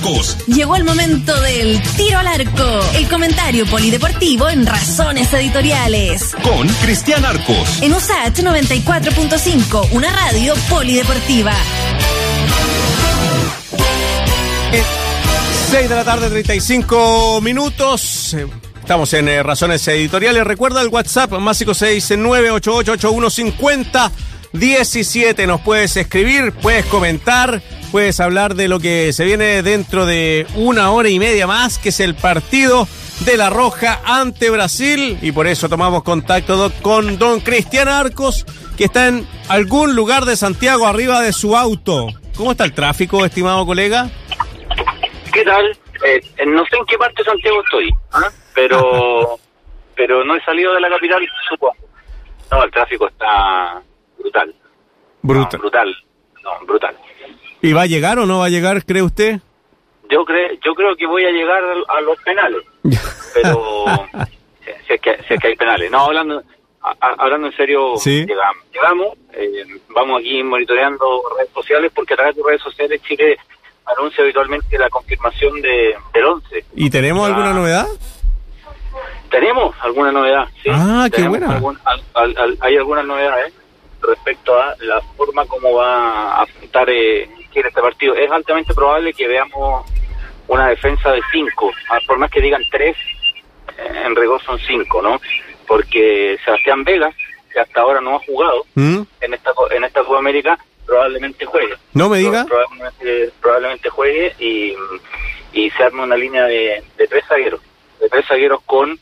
Arcos. Llegó el momento del tiro al arco, el comentario polideportivo en Razones Editoriales. Con Cristian Arcos. En USAT 94.5, una radio polideportiva. 6 de la tarde, 35 minutos. Eh, Estamos en eh, Razones Editoriales. Recuerda el WhatsApp más 569 17 Nos puedes escribir, puedes comentar, puedes hablar de lo que se viene dentro de una hora y media más, que es el partido de la Roja ante Brasil. Y por eso tomamos contacto con don Cristian Arcos, que está en algún lugar de Santiago arriba de su auto. ¿Cómo está el tráfico, estimado colega? ¿Qué tal? Eh, no sé en qué parte de Santiago estoy, ¿ah? pero pero no he salido de la capital, supongo. No, el tráfico está brutal. Brutal. No, brutal. No, brutal. ¿Y va a llegar o no va a llegar, cree usted? Yo, creo yo creo que voy a llegar a los penales, pero si, es que, si es que hay penales. No, hablando hablando en serio, ¿Sí? llegamos. llegamos eh, vamos aquí monitoreando redes sociales porque a través de redes sociales Chile anuncia habitualmente la confirmación de, del 11. ¿Y tenemos alguna novedad? Tenemos alguna novedad, sí. Ah, qué Tenemos buena. algún- al- al- al- hay algunas novedades respecto a la forma como va a afrontar eh, Chile este partido. Es altamente probable que veamos una defensa de 5, por más que digan 3, en rigor son 5, ¿no? Porque Sebastián Vegas, que hasta ahora no ha jugado ¿Mm? en esta en esta Copa América, probablemente juegue. No me diga. Probablemente, probablemente juegue y, y se arme una línea de, de tres zagueros. De tres zagueros con,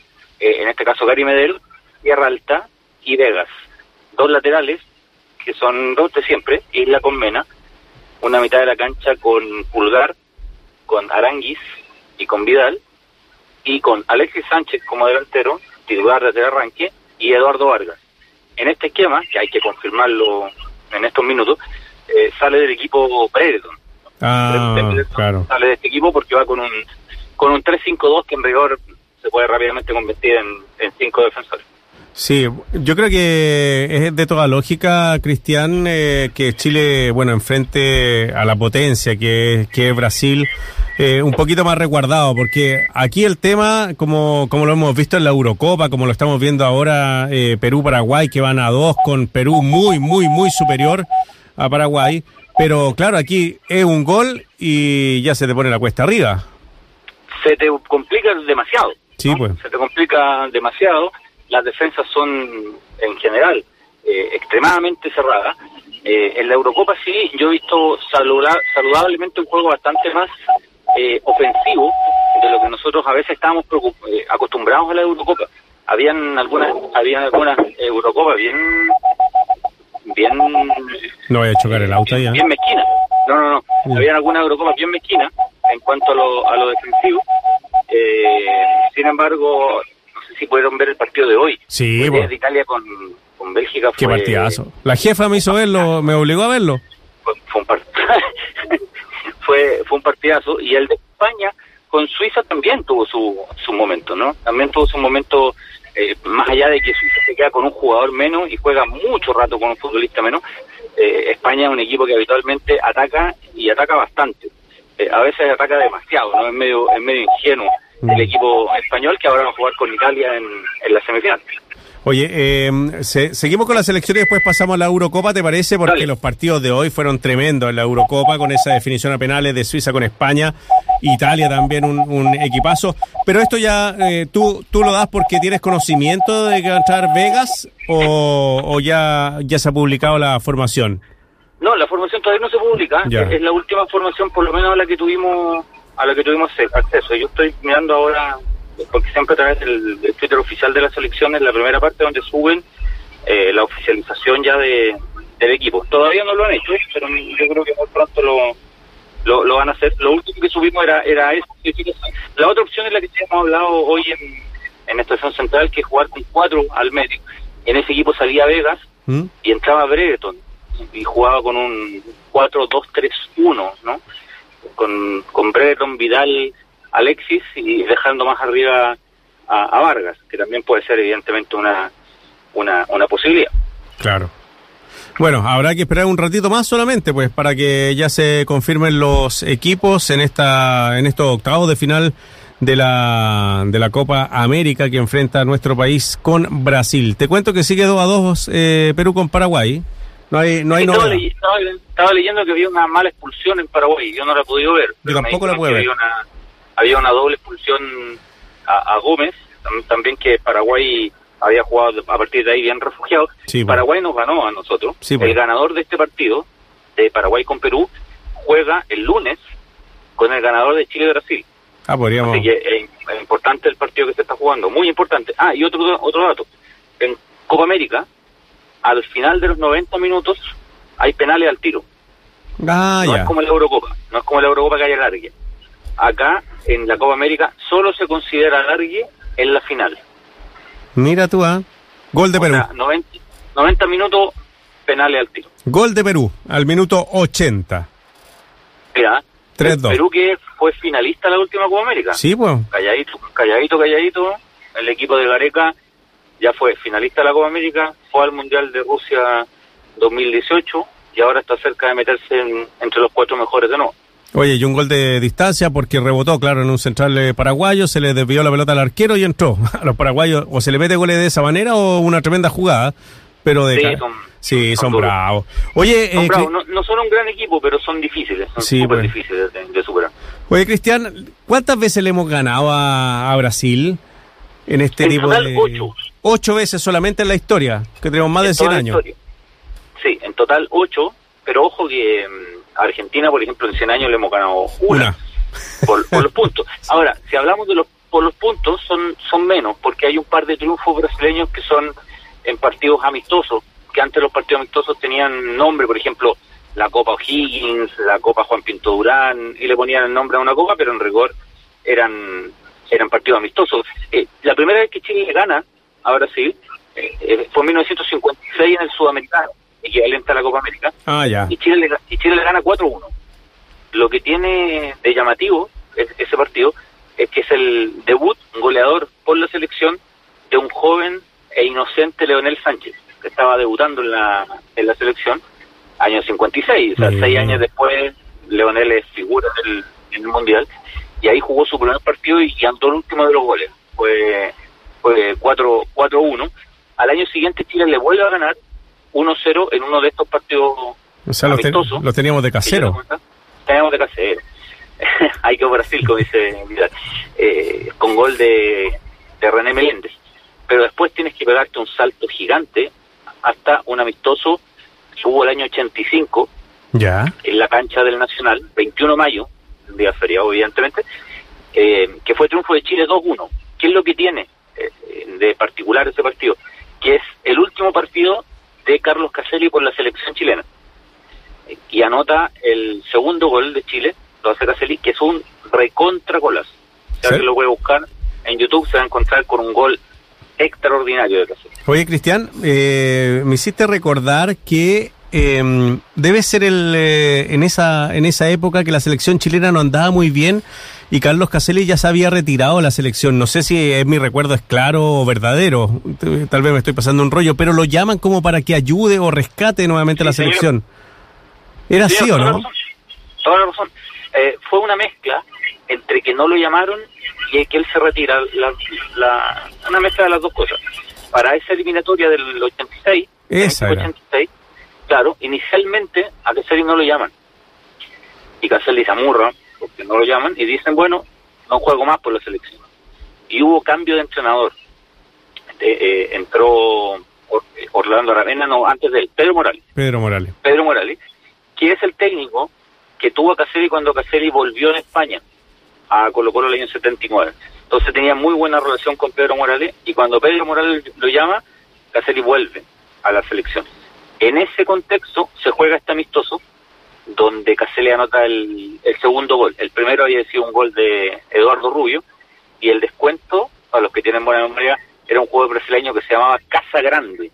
eh, en este caso, Gary Medel, Tierra Alta y Vegas. Dos laterales, que son dos de siempre, Isla con Mena. Una mitad de la cancha con Pulgar, con Aranguis y con Vidal. Y con Alexis Sánchez como delantero, titular desde el arranque, y Eduardo Vargas. En este esquema, que hay que confirmarlo en estos minutos, eh, sale del equipo Brereton. Ah, Brereton claro. Sale de este equipo porque va con un con un 3-5-2 que en rigor se puede rápidamente convertir en, en cinco defensores. Sí, yo creo que es de toda lógica, Cristian, eh, que Chile, bueno, enfrente a la potencia que, es- que es Brasil, eh, un poquito más resguardado, porque aquí el tema, como, como lo hemos visto en la Eurocopa, como lo estamos viendo ahora, eh, Perú-Paraguay, que van a dos, con Perú muy, muy, muy superior a Paraguay, pero claro, aquí es un gol y ya se te pone la cuesta arriba. Se te complica demasiado. Sí, pues. Se te complica demasiado. Las defensas son, en general, eh, extremadamente cerradas. Eh, en la Eurocopa sí, yo he visto saluda- saludablemente un juego bastante más eh, ofensivo de lo que nosotros a veces estábamos eh, acostumbrados a la Eurocopa. Habían algunas, habían algunas Eurocopas bien, bien No voy a chocar el auto ya. bien mezquina. No, no, no. Habían algunas Eurocopas bien mezquinas en cuanto a lo, a lo defensivo. Eh, sin embargo, si pudieron ver el partido de hoy. Sí, El de Italia con, con Bélgica Qué fue, partidazo. La jefa me hizo verlo, me obligó a verlo. fue, fue un part- fue, fue un partidazo. Y el de España con Suiza también tuvo su, su momento, ¿no? También tuvo su momento, eh, más allá de que Suiza se queda con un jugador menos y juega mucho rato con un futbolista menos. eh, España es un equipo que habitualmente ataca y ataca bastante. Eh, a veces ataca demasiado, ¿no? Es medio, es medio ingenuo el equipo español que ahora va a jugar con Italia en, en la semifinal. Oye, eh, se- seguimos con la selección y después pasamos a la Eurocopa, ¿te parece? Porque Dale. los partidos de hoy fueron tremendos en la Eurocopa, con esa definición a penales de Suiza con España, Italia también un, un equipazo. Pero esto ya, eh, ¿tú, ¿tú lo das porque tienes conocimiento de que va a entrar Vegas o, o ya, ya se ha publicado la formación? No, la formación todavía no se publica. Ya. Es la última formación, por lo menos la que tuvimos a la que tuvimos acce- acceso. Yo estoy mirando ahora, porque siempre a través del, del Twitter oficial de la selección, en la primera parte donde suben eh, la oficialización ya de, del equipo. Todavía no lo han hecho, pero yo creo que muy pronto lo, lo, lo van a hacer. Lo último que subimos era, era eso. La otra opción es la que hemos hablado hoy en, en Estación Central, que es jugar con cuatro al medio. En ese equipo salía Vegas, ¿Mm? y entraba Brereton y jugaba con un 4-2-3-1, ¿no? Con, con Brereton, Vidal, Alexis y dejando más arriba a, Vargas, que también puede ser evidentemente una, una, una posibilidad. Claro. Bueno, habrá que esperar un ratito más solamente, pues, para que ya se confirmen los equipos en esta, en estos octavos de final de la, de la Copa América que enfrenta nuestro país con Brasil. Te cuento que sigue 2 a 2 eh, Perú con Paraguay. No hay, no hay estaba, novedad. ley- estaba- leyendo que había una mala expulsión en Paraguay, yo no la he podido ver. me tampoco la pude ver. Había una, había una doble expulsión a, a Gómez, tam- también que Paraguay había jugado a partir de ahí bien refugiado. Sí, bueno. Paraguay nos ganó a nosotros. Sí, bueno. El ganador de este partido, de Paraguay con Perú, juega el lunes con el ganador de Chile-Brasil. Ah, podríamos. Así que eh, es importante el partido que se está jugando, muy importante. Ah, y otro otro dato. En Copa América, al final de los 90 minutos, hay penales al tiro. Ah, no ya. es como la Eurocopa, no es como la Eurocopa que hay alargue. Acá, en la Copa América, solo se considera alargue en la final. Mira tú, ¿ah? Gol de O Perú. sea, 90, 90 minutos penales al tiro. Gol de Perú al minuto 80. Mira, 3-2. Perú que fue finalista en la última Copa América. Sí, pues. calladito, calladito, calladito. El equipo de Gareca ya fue finalista de la Copa América, fue al Mundial de Rusia 2018 y ahora está cerca de meterse en- entre los cuatro mejores de nuevo. Oye, y un gol de distancia porque rebotó, claro, en un central eh, paraguayo, se le desvió la pelota al arquero y entró. A los paraguayos o se le mete goles de esa manera o una tremenda jugada, pero de Sí, son- sí, son, bravos. Oye, Son eh, bravos, no, no son un gran equipo, pero son difíciles, son Sí, súper pues. difíciles de, de superar. oye, Cristian, ¿cuántas veces le hemos ganado a, a Brasil en este En tipo total, de ocho. Ocho veces solamente en la historia, que tenemos más de En 100 toda la años. Sí, en total ocho, pero ojo que mm, a Argentina, por ejemplo, en 100 años le hemos ganado una. Una. por, por los puntos. Ahora, si hablamos de los por los puntos, son son menos, porque hay un par de triunfos brasileños que son en partidos amistosos, que antes los partidos amistosos tenían nombre, por ejemplo, la Copa O'Higgins, la Copa Juan Pinto Durán, y le ponían el nombre a una copa, pero en rigor eran eran partidos amistosos. Eh, la primera vez que Chile le gana a Brasil eh, eh, fue en 1956 en el Sudamericano, equivalente a la Copa América Ah, ya. y Chile le, y Chile le gana 4-1. Lo que tiene de llamativo es- ese partido es que es el debut goleador por la selección de un joven e inocente Leonel Sánchez, que estaba debutando en la, en la selección año 56, o sea, Mm. seis años después Leonel es figura del, en el Mundial, y ahí jugó su primer partido y, y anotó el último de los goles, fue, fue 4 4-1. Al año siguiente Chile le vuelve a ganar 1-0 en uno de estos partidos O sea, los, ten- amistosos. los teníamos de casero. Tenemos de casero. Hay que Brasil, como dice Vidal, eh, con gol de, de René Meléndez. Pero después tienes que pegarte un salto gigante hasta un amistoso que hubo el año 85 Ya. en la cancha del Nacional, 21 de mayo, un día feriado evidentemente, eh, que fue triunfo de Chile 2-1. ¿Qué es lo que tiene de particular ese partido? Que es el último partido de Carlos Caselli por la selección chilena. Eh, Y anota el segundo gol de Chile, lo hace Caselli, que es un recontra golazo. Si ¿Sí? alguien lo puede buscar en YouTube, se va a encontrar con un gol extraordinario de Caselli. Oye, Cristian, eh, me hiciste recordar que eh, debe ser el, eh, en, esa, en esa época que la selección chilena no andaba muy bien y Carlos Caselli ya se había retirado de la selección. No sé si es mi recuerdo es claro o verdadero, tal vez me estoy pasando un rollo, pero lo llaman como para que ayude o rescate nuevamente Sí, la señor. selección. ¿Era así Sí, o toda la no? Toda la razón. Eh, fue una mezcla entre que no lo llamaron y que él se retira. La, la- una mezcla de las dos cosas. Para esa eliminatoria del 86, Esa del era. 86 claro, inicialmente a Caselli no lo llaman. Y Caselli se amurra porque no lo llaman y dicen, bueno, no juego más por la selección. Y hubo cambio de entrenador. Eh, eh, entró Or- Orlando Aravena, no, antes de él, Pedro Morales. Pedro Morales. Pedro Morales, que es el técnico que tuvo a Caselli cuando Caselli volvió en España a Colo Colo el año 79. Entonces tenía muy buena relación con Pedro Morales y cuando Pedro Morales lo llama, Caselli vuelve a la selección. En ese contexto se juega este amistoso donde Caselli anota el, el segundo gol. El primero había sido un gol de Eduardo Rubio y el descuento, a los que tienen buena memoria, era un juego brasileño que se llamaba Casa Grande de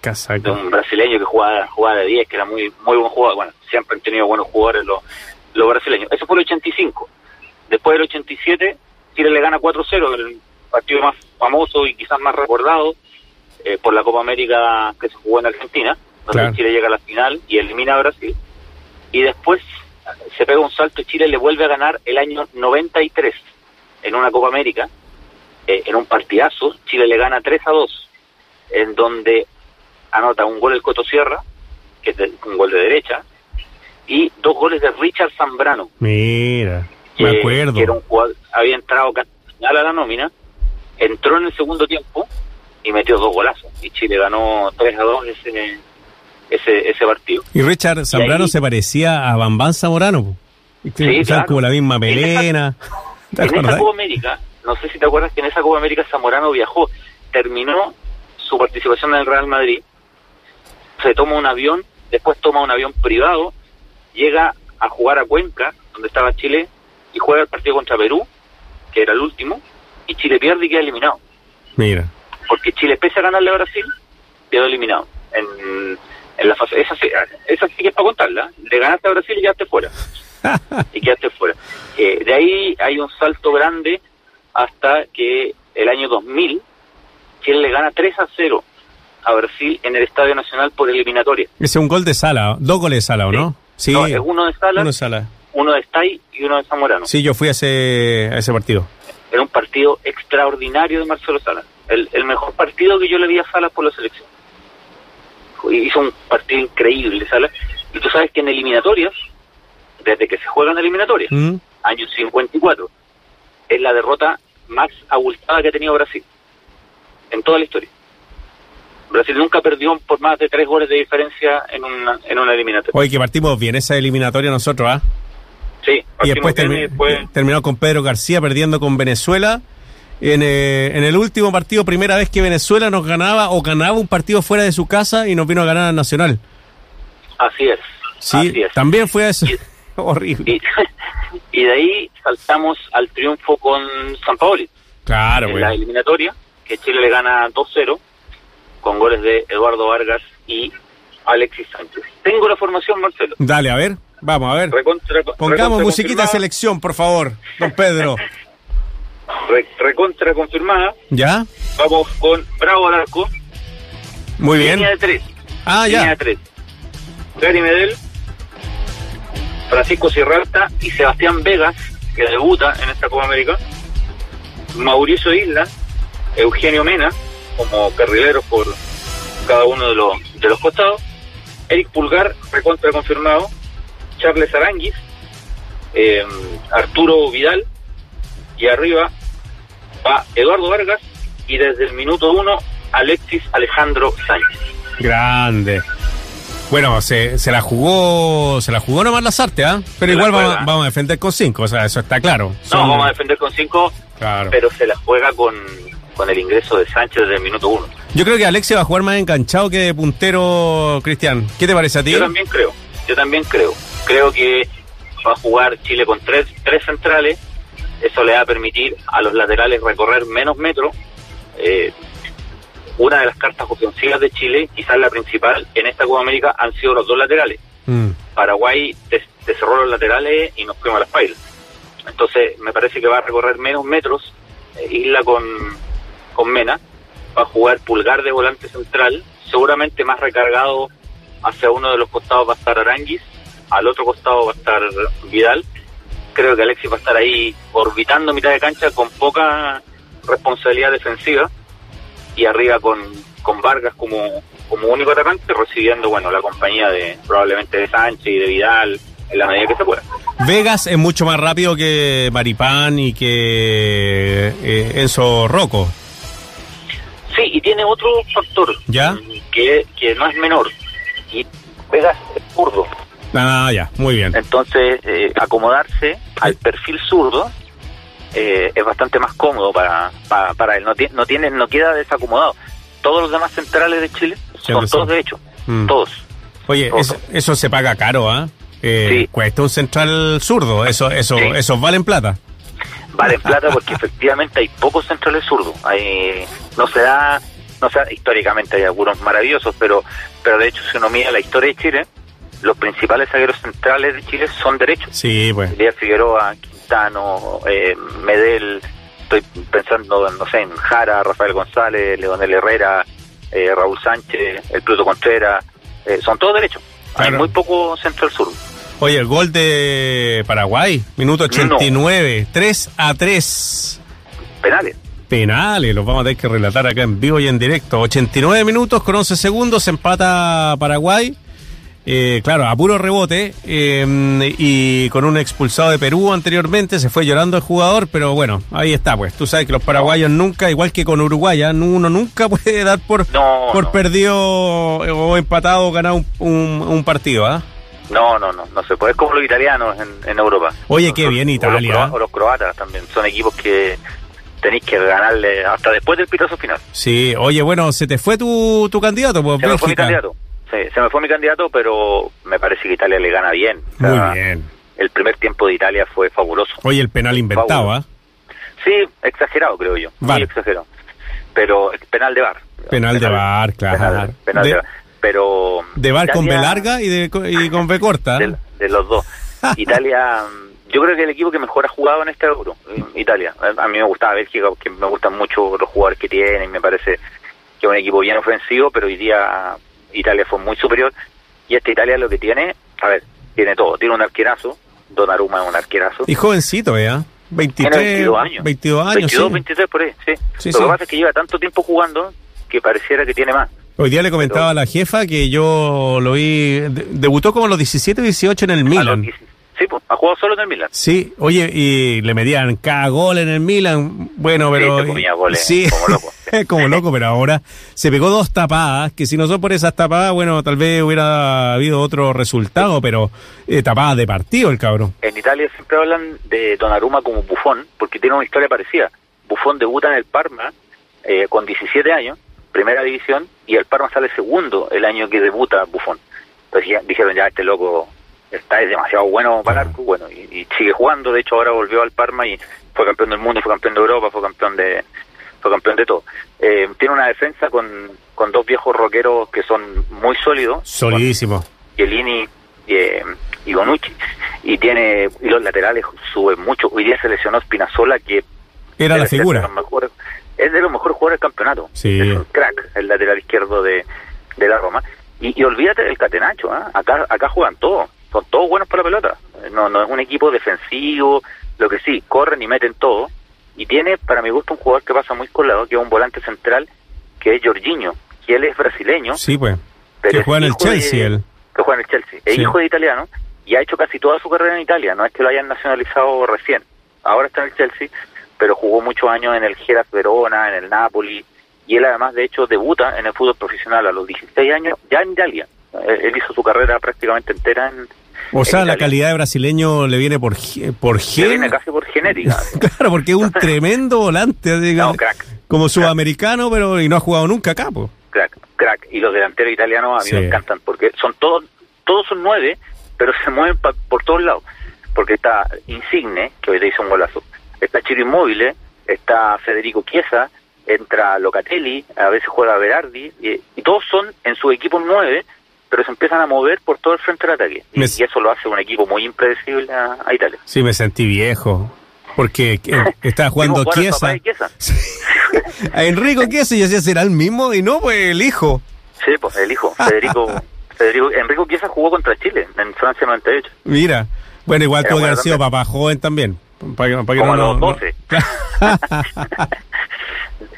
Casaco. un brasileño que jugaba, jugaba de 10, que era muy muy buen jugador. Bueno, siempre han tenido buenos jugadores los, los brasileños. Eso fue el 85. Después del 87, Chile le gana 4-0, el partido más famoso y quizás más recordado eh, por la Copa América que se jugó en Argentina. Donde Claro. Chile llega a la final y elimina a Brasil. Y después se pega un salto y Chile le vuelve a ganar el año 93 en una Copa América, eh, en un partidazo. Chile le gana 3 a 2, en donde anota un gol el Coto Sierra, que es de- un gol de derecha, y dos goles de Richard Zambrano, Mira, que, me acuerdo. que era un jugador, había entrado a la nómina, entró en el segundo tiempo y metió dos golazos. Y Chile ganó 3 a 2 ese, ese, ese partido. Y Richard Zambrano ahí- se parecía a Bambán Zamorano. Sí, claro. como la misma En esa- melena. ¿Te En esa? Copa América, no sé si te acuerdas que en esa Copa América Zamorano viajó, terminó su participación en el Real Madrid, se toma un avión, después toma un avión privado, llega a jugar a Cuenca, donde estaba Chile, y juega el partido contra Perú, que era el último, y Chile pierde y queda eliminado. Mira. Porque Chile, pese a ganarle a Brasil, quedó eliminado. En, en la fase, esa, sí- esa sí que es para contarla. Le ganaste a Brasil y quedaste fuera. y quedaste fuera. Eh, de ahí hay un salto grande hasta que el año 2000 Chile le gana 3 a 0 a Brasil en el Estadio Nacional por eliminatoria. Ese es un gol de Sala, dos goles de Sala, ¿o no? Sí, No, es uno de Sala, uno de Sala. uno de Stay y uno de Zamorano. Sí, yo fui a ese, a ese partido. Era un partido extraordinario de Marcelo Sala. El, el mejor partido que yo le vi a Salas por la selección. Hizo un partido increíble, Salas. Y tú sabes que en eliminatorias, desde que se juegan eliminatorias, ¿Mm? año 54, es la derrota más abultada que ha tenido Brasil. En toda la historia. Brasil nunca perdió por más de tres goles de diferencia en una, en una eliminatoria. Oye, que partimos bien esa eliminatoria nosotros, ¿ah? Sí, Y partimos después, bien termi- y después- terminó con Pedro García perdiendo con Venezuela. En, eh, en el último partido, primera vez que Venezuela nos ganaba o ganaba un partido fuera de su casa y nos vino a ganar al Nacional. así es. Sí, así es. también fue eso. Y- Horrible. Y, y de ahí saltamos al triunfo con San Paoli Claro, en la güey. eliminatoria, que Chile le gana 2-0 con goles de Eduardo Vargas y Alexis Sánchez. Tengo la formación, Marcelo. Dale, a ver. Vamos, a ver. Recontra, Pongamos musiquita selección, por favor, don Pedro. re- recontra confirmada. ¿Ya? Vamos con Bravo arco. Muy bien. Línea de tres. Ah, Línea ya. de tres. Gary Medel, Francisco Sierralta y Sebastián Vegas, que debuta en esta Copa América. Mauricio Isla, Eugenio Mena, como carrileros por cada uno de los, de los costados. Eric Pulgar, recontra confirmado. Charles Aranguis, eh, Arturo Vidal. Y arriba va Eduardo Vargas. Y desde el minuto uno, Alexis Alejandro Sánchez. Grande. Bueno, se, se la jugó, se la jugó nomás las artes, ¿ah? Pero Se igual vamos, vamos a defender con cinco, o sea, eso está claro. No, vamos a defender con cinco, Claro. pero se la juega con, con el ingreso de Sánchez desde el minuto uno. Yo creo que Alexia va a jugar más enganchado que de puntero, Cristian. ¿Qué te parece a ti? Yo también creo, yo también creo. Creo que va a jugar Chile con tres, tres centrales, eso le va a permitir a los laterales recorrer menos metros. Eh, una de las cartas ofensivas de Chile, quizás la principal en esta Copa América, han sido los dos laterales. Mm. Paraguay te, te cerró los laterales y nos fuimos a las pailas. Entonces me parece que va a recorrer menos metros eh, Isla con, con Mena, va a jugar Pulgar de volante central, seguramente más recargado hacia uno de los costados va a estar Aranguis, al otro costado va a estar Vidal. Creo que Alexis va a estar ahí orbitando mitad de cancha con poca responsabilidad defensiva y arriba con, con Vargas como, como único atacante, recibiendo bueno la compañía de probablemente de Sánchez y de Vidal en la medida que se pueda. Vegas es mucho más rápido que Maripán y que eh, Enzo Rocco. Sí, y tiene otro factor ¿Ya? que, que no es menor. Y Vegas es zurdo. Ah, ya, muy bien. Entonces, eh, acomodarse al perfil zurdo eh, es bastante más cómodo para, para, para él. No, tiene, no, tiene, no queda desacomodado. Todos los demás centrales de Chile son todos son. de hecho. Mm. Todos. Oye, eso, eso se paga caro, ¿ah? Eh, Sí. Cuesta un central zurdo, eso, eso, Sí. esos valen plata. Vale plata porque efectivamente hay pocos centrales zurdos. Hay, no se da, no se da- históricamente hay algunos maravillosos, pero, pero de hecho si uno mira la historia de Chile, los principales zagueros centrales de Chile son derechos. Sí, pues. Elías Figueroa, Quintano, eh, Medel, estoy pensando, en, no sé, en Jara, Rafael González, Leonel Herrera, eh, Raúl Sánchez, el Pluto Contreras, eh, son todos derechos. Hay muy poco centro al sur. Oye, el gol de Paraguay, minuto 89, 3 a 3. Penales. Penales, los vamos a tener que relatar acá en vivo y en directo. 89 minutos con 11 segundos, empata Paraguay. Eh, claro, a puro rebote eh, y con un expulsado de Perú anteriormente, se fue llorando el jugador, pero bueno, ahí está, pues. Tú sabes que los paraguayos nunca, igual que con Uruguay, ¿ah? uno nunca puede dar por, No, por no. perdido o empatado o ganado un, un- un partido, ¿ah? No, no, no, no se puede. Es como los italianos en, en Europa. Oye, qué bien o los Italia. croa- O los, croatas también. Son equipos que tenéis que ganarle hasta después del pitazo final. Sí, oye, bueno, ¿se te fue tu, tu candidato? Pues Se fue mi candidato. Sí, se me fue mi candidato, pero me parece que Italia le gana bien. O sea, Muy bien. El primer tiempo de Italia fue fabuloso. Oye, el penal inventado, ¿ah? Sí, exagerado, creo yo. VAR. Muy exagerado. Pero penal de bar. Penal de VAR, claro. Penal, penal de, De- VAR. Pero. De bar con B larga y, de, y con B corta. De, de los dos. Italia, yo creo que el equipo que mejor ha jugado en este Euro, Italia. A mí me gustaba Bélgica porque me gustan mucho los jugadores que tienen y me parece que es un equipo bien ofensivo, pero hoy día Italia fue muy superior. Y esta Italia lo que tiene, a ver, tiene todo. Tiene un arquerazo, Donnarumma es un arquerazo. Y jovencito, ¿eh? 23, Tiene 22 años. 22 años, 22, sí. 23 por ahí, sí. Sí, lo sí. que pasa es que lleva tanto tiempo jugando que pareciera que tiene más. Hoy día le comentaba a la jefa que yo lo vi, de- debutó como a los 17, 18 en el Milan. 10 Sí, pues, ha jugado solo en el Milan. Sí, oye, y le medían cada gol en el Milan. Bueno, Sí, pero. se comía goles sí, como loco. como loco, pero ahora se pegó dos tapadas, que si no son por esas tapadas, bueno, tal vez hubiera habido otro resultado, pero eh, tapadas de partido el cabrón. En Italia siempre hablan de Donnarumma como Buffon, porque tiene una historia parecida. Buffon debuta en el Parma eh, con 17 años, primera división, y el Parma sale segundo el año que debuta Buffon. Entonces ya- dijeron, ya este loco está es demasiado bueno para el arco, bueno, y, y sigue jugando, de hecho ahora volvió al Parma y fue campeón del mundo, fue campeón de Europa, fue campeón de fue campeón de todo. Eh, tiene una defensa con, con dos viejos rockeros que son muy sólidos, Solidísimo. Chiellini y, eh, y Bonucci y tiene y los laterales suben mucho hoy día se lesionó Spinazzola que Era la figura. de mejores- es de los mejores jugadores del campeonato Sí. es un crack el lateral izquierdo de, de la Roma y, y olvídate del Catenacho ¿ah? acá acá juegan todos son todos buenos para la pelota no no es un equipo defensivo lo que sí corren y meten todo y tiene para mi gusto un jugador que pasa muy colado que es un volante central que es Jorginho que él es brasileño Sí, pues. pero Que juega en el de- Chelsea, él. Que juega en el Chelsea. Es Sí. hijo de italiano y ha hecho casi toda su carrera en Italia. No es que lo hayan nacionalizado recién. Ahora está en el Chelsea, pero jugó muchos años en el Geras Verona, en el Napoli. Y él además, de hecho, debuta en el fútbol profesional a los 16 años ya en Italia. Él, él hizo su carrera prácticamente entera en... O sea, la calidad de brasileño le viene por, por Le viene casi por genética. Claro, porque es un tremendo volante. diga, No, crack. Como sudamericano, pero y no ha jugado nunca acá, pues. crack, crack. Y los delanteros italianos a mí Sí. me encantan porque son todos, todos son nueve, pero se mueven pa- por todos lados. Porque está Insigne, que hoy te hizo un golazo, está Chiro Immobile, está Federico Chiesa, entra Locatelli, a veces juega Berardi, y, y todos son en su equipo nueve, pero se empiezan a mover por todo el frente del ataque. Y, Me- y eso lo hace un equipo muy impredecible a, a Italia. Sí, me sentí viejo. Porque eh, estaba jugando Chiesa. A Enrico Chiesa y decía, ¿será el mismo? Y no, pues el hijo. Sí, pues el hijo, Federico, Federico, Enrico Chiesa jugó contra Chile en Francia 98. Mira. Bueno, igual tuvo que haber sido papá joven también. Para para que Como no- a los no- 12.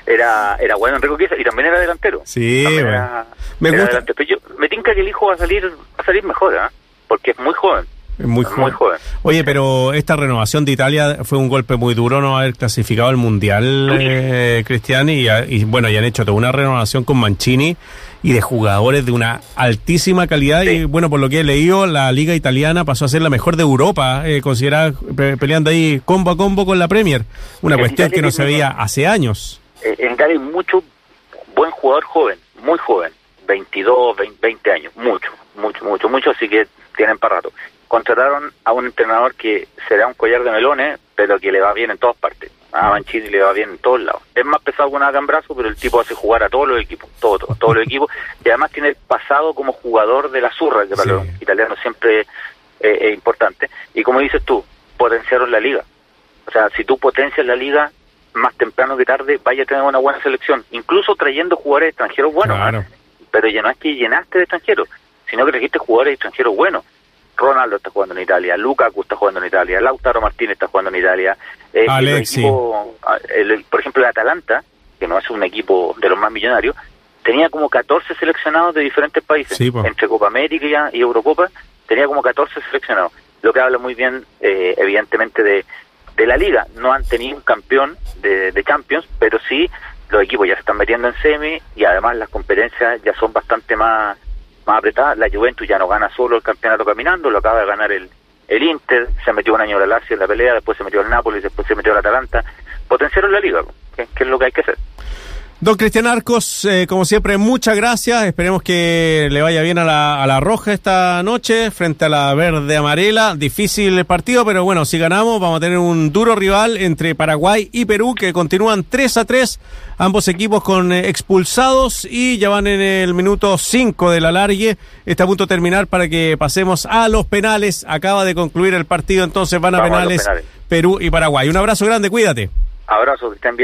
Era era bueno Enrico Chiesa y también era delantero. Sí, También era- Me era gusta. delantero. Pero yo, me tinca que el hijo va a salir va a salir mejor, ¿ah? Porque es muy joven. Muy joven. muy joven. Oye, pero esta renovación de Italia fue un golpe muy duro no haber clasificado al Mundial, eh, Cristian, y, y bueno, y han hecho toda una renovación con Mancini y de jugadores de una altísima calidad. Y bueno, por lo que he leído, la liga italiana pasó a ser la mejor de Europa, eh, considerada pe- peleando ahí combo a combo con la Premier. Una En cuestión Italia que no se veía hace años. Eh, en Italia hay mucho buen jugador joven, muy joven, 22, 20, 20 años, mucho, mucho, mucho, mucho, así que tienen para rato. Contrataron a un entrenador que será un collar de melones, pero que le va bien en todas partes. A Mancini le va bien en todos lados. Es más pesado que una gambrazo, pero el tipo hace jugar a todos los equipos, todo, todo, todos los equipos, y además tiene el pasado como jugador de la zurra, que para Sí. los italianos siempre eh, es importante. Y como dices tú, potenciaron la liga. O sea, si tú potencias la liga, más temprano que tarde vaya a tener una buena selección, incluso trayendo jugadores extranjeros buenos, Claro. ¿eh? pero ya no es que llenaste de extranjeros, sino que trajiste jugadores extranjeros buenos. Ronaldo está jugando en Italia, Lukaku está jugando en Italia, Lautaro Martínez está jugando en Italia. Eh, Alexi. Ah, por ejemplo, el Atalanta, que no es un equipo de los más millonarios, tenía como 14 seleccionados de diferentes países, entre Copa América y Eurocopa, tenía como 14 seleccionados, lo que habla muy bien, eh, evidentemente, de, de la liga. No han tenido un campeón de, de Champions, pero sí los equipos ya se están metiendo en semi y además las competencias ya son bastante más más apretada. La Juventus ya no gana solo el campeonato caminando, lo acaba de ganar el, el Inter, se metió un año la Lazio en la pelea, después se metió el Nápoles, después se metió el Atalanta. Potenciaron la liga, que, es lo que hay que hacer. Don Cristian Arcos, eh, como siempre, muchas gracias. Esperemos que le vaya bien a la, a la roja esta noche frente a la verde amarela. Difícil el partido, pero bueno, si ganamos vamos a tener un duro rival entre Paraguay y Perú que continúan 3 a 3, ambos equipos con eh, expulsados y ya van en el minuto 5 de la largue. Está a punto de terminar para que pasemos a los penales. Acaba de concluir el partido, entonces van a penales, Perú y Paraguay. Un abrazo grande, cuídate. Abrazo, que estén bien.